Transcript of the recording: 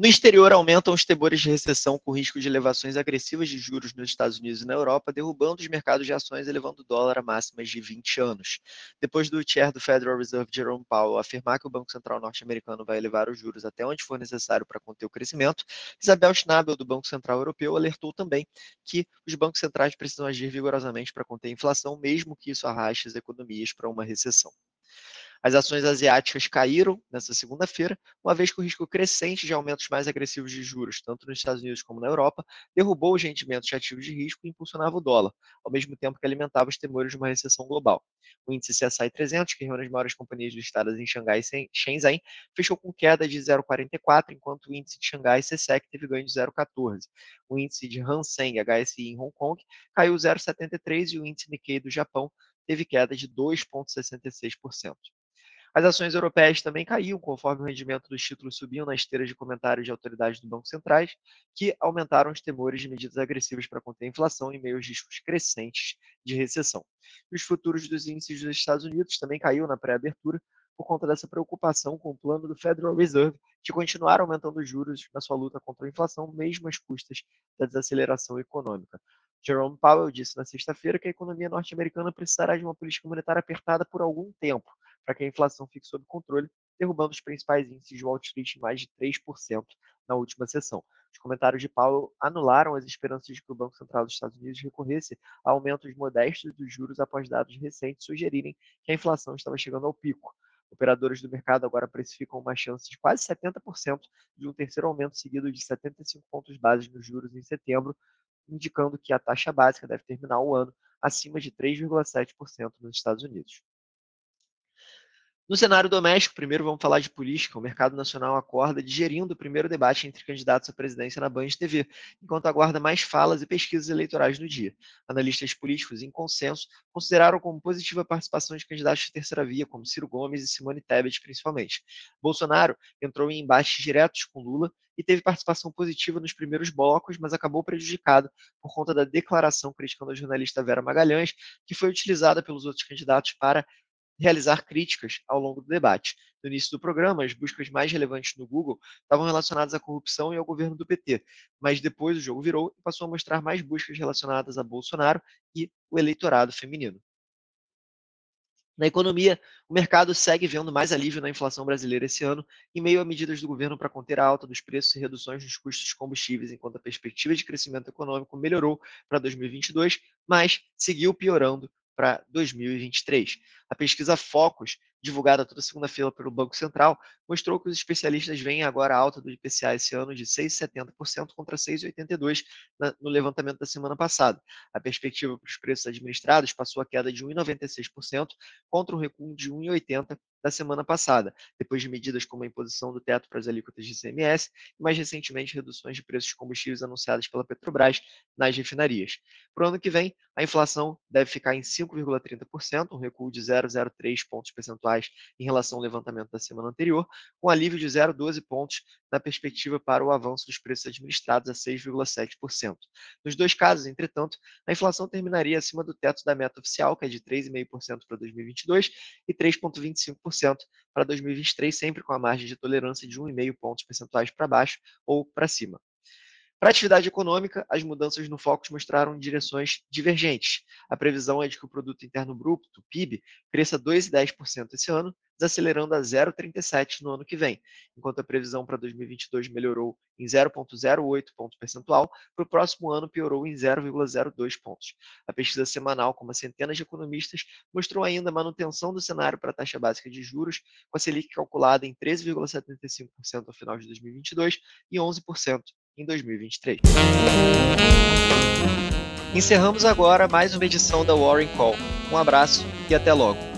No exterior, aumentam os temores de recessão com risco de elevações agressivas de juros nos Estados Unidos e na Europa, derrubando os mercados de ações, elevando o dólar a máximas de 20 anos. Depois do chair do Federal Reserve, Jerome Powell, afirmar que o Banco Central norte-americano vai elevar os juros até onde for necessário para conter o crescimento, Isabel Schnabel, do Banco Central Europeu, alertou também que os bancos centrais precisam agir vigorosamente para conter a inflação, mesmo que isso arraste as economias para uma recessão. As ações asiáticas caíram nesta segunda-feira, uma vez que o risco crescente de aumentos mais agressivos de juros, tanto nos Estados Unidos como na Europa, derrubou os rendimentos de ativos de risco e impulsionava o dólar, ao mesmo tempo que alimentava os temores de uma recessão global. O índice CSI 300, que reúne as maiores companhias listadas em Xangai e Shenzhen, fechou com queda de 0,44, enquanto o índice de Xangai CSEC teve ganho de 0,14. O índice de Hang Seng HSI em Hong Kong caiu 0,73 e o índice Nikkei do Japão teve queda de 2,66%. As ações europeias também caíam conforme o rendimento dos títulos subiam na esteira de comentários de autoridades do Banco Centrais, que aumentaram os temores de medidas agressivas para conter a inflação em meio aos riscos crescentes de recessão. Os futuros dos índices dos Estados Unidos também caíram na pré-abertura por conta dessa preocupação com o plano do Federal Reserve de continuar aumentando os juros na sua luta contra a inflação, mesmo às custas da desaceleração econômica. Jerome Powell disse na sexta-feira que a economia norte-americana precisará de uma política monetária apertada por algum tempo, para que a inflação fique sob controle, derrubando os principais índices de Wall Street em mais de 3% na última sessão. Os comentários de Powell anularam as esperanças de que o Banco Central dos Estados Unidos recorresse a aumentos modestos dos juros após dados recentes sugerirem que a inflação estava chegando ao pico. Operadores do mercado agora precificam uma chance de quase 70% de um terceiro aumento seguido de 75 pontos base nos juros em setembro, indicando que a taxa básica deve terminar o ano acima de 3,7% nos Estados Unidos. No cenário doméstico, primeiro vamos falar de política. O mercado nacional acorda digerindo o primeiro debate entre candidatos à presidência na Band TV, enquanto aguarda mais falas e pesquisas eleitorais no dia. Analistas políticos, em consenso, consideraram como positiva a participação de candidatos de terceira via, como Ciro Gomes e Simone Tebet, principalmente. Bolsonaro entrou em embates diretos com Lula e teve participação positiva nos primeiros blocos, mas acabou prejudicado por conta da declaração criticando a jornalista Vera Magalhães, que foi utilizada pelos outros candidatos para realizar críticas ao longo do debate. No início do programa, as buscas mais relevantes no Google estavam relacionadas à corrupção e ao governo do PT, mas depois o jogo virou e passou a mostrar mais buscas relacionadas a Bolsonaro e o eleitorado feminino. Na economia, o mercado segue vendo mais alívio na inflação brasileira esse ano, em meio a medidas do governo para conter a alta dos preços e reduções nos custos de combustíveis, enquanto a perspectiva de crescimento econômico melhorou para 2022, mas seguiu piorando para 2023. A pesquisa Focus, divulgada toda segunda-feira pelo Banco Central, mostrou que os especialistas veem agora a alta do IPCA esse ano de 6,70% contra 6,82% no levantamento da semana passada. A perspectiva para os preços administrados passou a queda de 1,96% contra um recuo de 1,80% da semana passada, depois de medidas como a imposição do teto para as alíquotas de ICMS e, mais recentemente, reduções de preços de combustíveis anunciadas pela Petrobras nas refinarias. Para o ano que vem, a inflação deve ficar em 5,30%, um recuo de 0,03 pontos percentuais em relação ao levantamento da semana anterior, com alívio de 0,12 pontos na perspectiva para o avanço dos preços administrados a 6,7%. Nos dois casos, entretanto, a inflação terminaria acima do teto da meta oficial, que é de 3,5% para 2022 e 3,25% para 2023, sempre com a margem de tolerância de 1,5 pontos percentuais para baixo ou para cima. Para a atividade econômica, as mudanças no Focus mostraram direções divergentes. A previsão é de que o Produto Interno Bruto, PIB, cresça 2,10% esse ano, desacelerando a 0,37% no ano que vem, enquanto a previsão para 2022 melhorou em 0,08 ponto percentual, para o próximo ano piorou em 0,02 pontos. A pesquisa semanal com uma centena de economistas mostrou ainda a manutenção do cenário para a taxa básica de juros, com a Selic calculada em 13,75% ao final de 2022 e 11% em 2023. Encerramos agora mais uma edição da Warren Call. Um abraço e até logo.